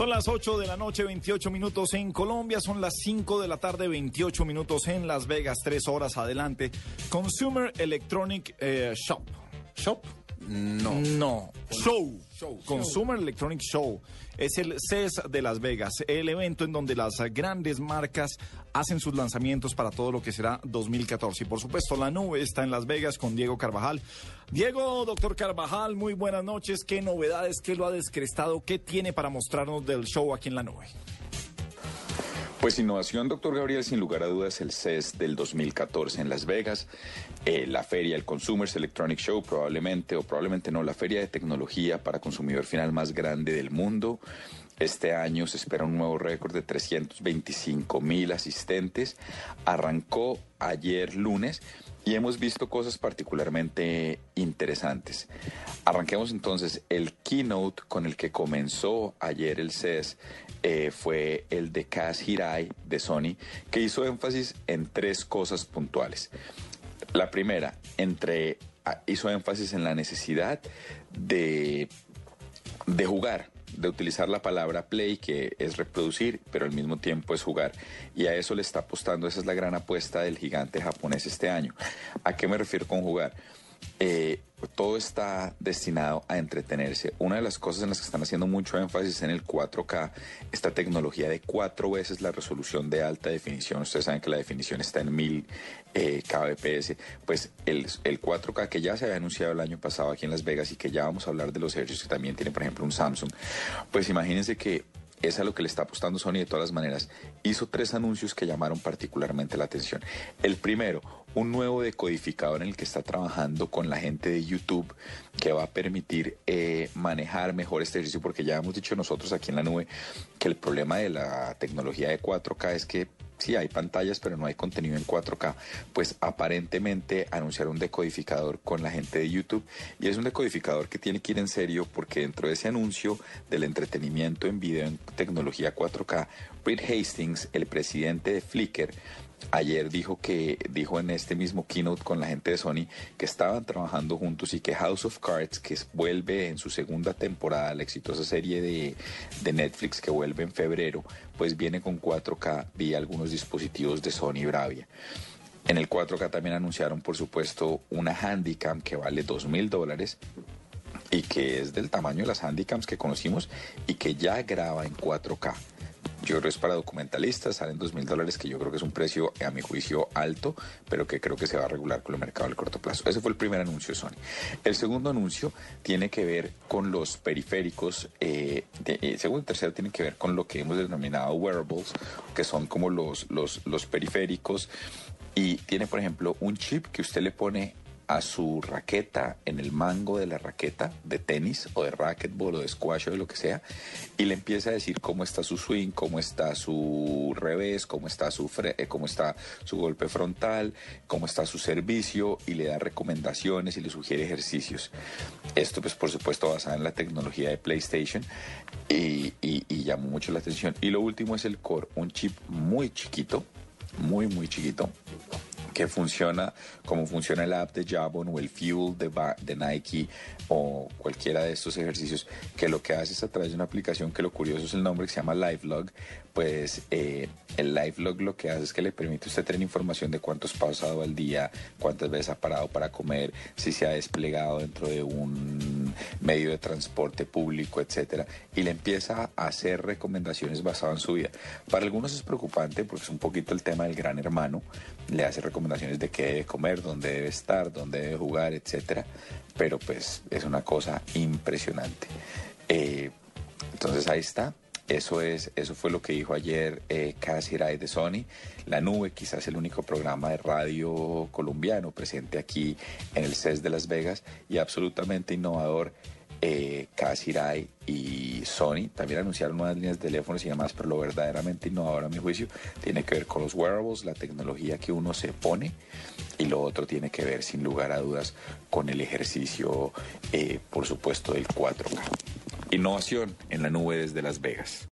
Son las 8 de la noche, 28 minutos en Colombia, son las 5 de la tarde, 28 minutos en Las Vegas, 3 horas adelante. Consumer Electronic eh, Shop. ¿Shop? No. No, show. Consumer Electronic Show es el CES de Las Vegas, el evento en donde las grandes marcas hacen sus lanzamientos para todo lo que será 2014. Y por supuesto, la nube está en Las Vegas con Diego Carvajal. Diego, doctor Carvajal, muy buenas noches. ¿Qué novedades, qué lo ha descrestado, qué tiene para mostrarnos del show aquí en la nube? Pues innovación, doctor Gabriel, sin lugar a dudas, el CES del 2014 en Las Vegas, eh, la feria, el Consumers Electronic Show, probablemente, o probablemente no, la feria de tecnología para consumidor final más grande del mundo. Este año se espera un nuevo récord de 325 mil asistentes. Arrancó ayer lunes y hemos visto cosas particularmente interesantes. Arranquemos entonces el keynote con el que comenzó ayer el CES. Eh, fue el de Kaz Hirai de Sony, que hizo énfasis en tres cosas puntuales. La primera, entre, ah, hizo énfasis en la necesidad de, de jugar, de utilizar la palabra play, que es reproducir, pero al mismo tiempo es jugar. Y a eso le está apostando, esa es la gran apuesta del gigante japonés este año. ¿A qué me refiero con jugar? Eh, todo está destinado a entretenerse. Una de las cosas en las que están haciendo mucho énfasis en el 4K, esta tecnología de cuatro veces la resolución de alta definición. Ustedes saben que la definición está en 1000 eh, kbps. Pues el, el, 4K que ya se había anunciado el año pasado aquí en Las Vegas y que ya vamos a hablar de los hercios que también tiene, por ejemplo, un Samsung. Pues imagínense que es a lo que le está apostando Sony de todas las maneras. Hizo tres anuncios que llamaron particularmente la atención. El primero, un nuevo decodificador en el que está trabajando con la gente de YouTube que va a permitir eh, manejar mejor este ejercicio, porque ya hemos dicho nosotros aquí en la nube que el problema de la tecnología de 4K es que sí hay pantallas, pero no hay contenido en 4K. Pues aparentemente anunciaron un decodificador con la gente de YouTube y es un decodificador que tiene que ir en serio porque dentro de ese anuncio del entretenimiento en video en tecnología 4K, Reed Hastings, el presidente de Flickr, ayer dijo que dijo en este mismo keynote con la gente de Sony que estaban trabajando juntos y que House of Cards, que vuelve en su segunda temporada, la exitosa serie de, de Netflix que vuelve en febrero, pues viene con 4K vía algunos dispositivos de Sony Bravia. En el 4K también anunciaron, por supuesto, una Handycam que vale dos mil dólares y que es del tamaño de las Handycams que conocimos y que ya graba en 4K. Yo creo que es para documentalistas, salen dos mil dólares, que yo creo que es un precio, a mi juicio, alto, pero que creo que se va a regular con el mercado al corto plazo. Ese fue el primer anuncio de Sony. El segundo anuncio tiene que ver con los periféricos, eh, el segundo y tercero tiene que ver con lo que hemos denominado wearables, que son como los, los, los periféricos, y tiene, por ejemplo, un chip que usted le pone a su raqueta en el mango de la raqueta de tenis o de racquetball o de squash o de lo que sea y le empieza a decir cómo está su swing, cómo está su revés, cómo está su eh, cómo está su golpe frontal, cómo está su servicio y le da recomendaciones y le sugiere ejercicios. Esto pues por supuesto basado en la tecnología de PlayStation y, y, y llamó mucho la atención. Y lo último es el Core, un chip muy chiquito, muy muy chiquito que funciona como funciona el app de Jabon o el Fuel de, de, Nike o cualquiera de estos ejercicios, que lo que hace es a través de una aplicación que lo curioso es el nombre que se llama LiveLog, pues eh, el LiveLog lo que hace es que le permite a usted tener información de cuántos pasos ha dado al día, cuántas veces ha parado para comer, si se ha desplegado dentro de un medio de transporte público, etcétera, y le empieza a hacer recomendaciones basadas en su vida. Para algunos es preocupante porque es un poquito el tema del gran hermano, le hace recomendaciones de qué debe comer, dónde debe estar, dónde debe jugar, etcétera, pero pues es una cosa impresionante. Eh, entonces ahí está. Eso, es, eso fue lo que dijo ayer eh, de Sony. La Nube, quizás el único programa de radio colombiano presente aquí en el CES de Las Vegas y absolutamente innovador. Eh, Rai y Sony también anunciaron nuevas líneas de teléfonos y demás, pero lo verdaderamente innovador a mi juicio tiene que ver con los wearables, la tecnología que uno se pone y lo otro tiene que ver sin lugar a dudas con el ejercicio, eh, por supuesto, del 4K. Innovación en la nube desde Las Vegas.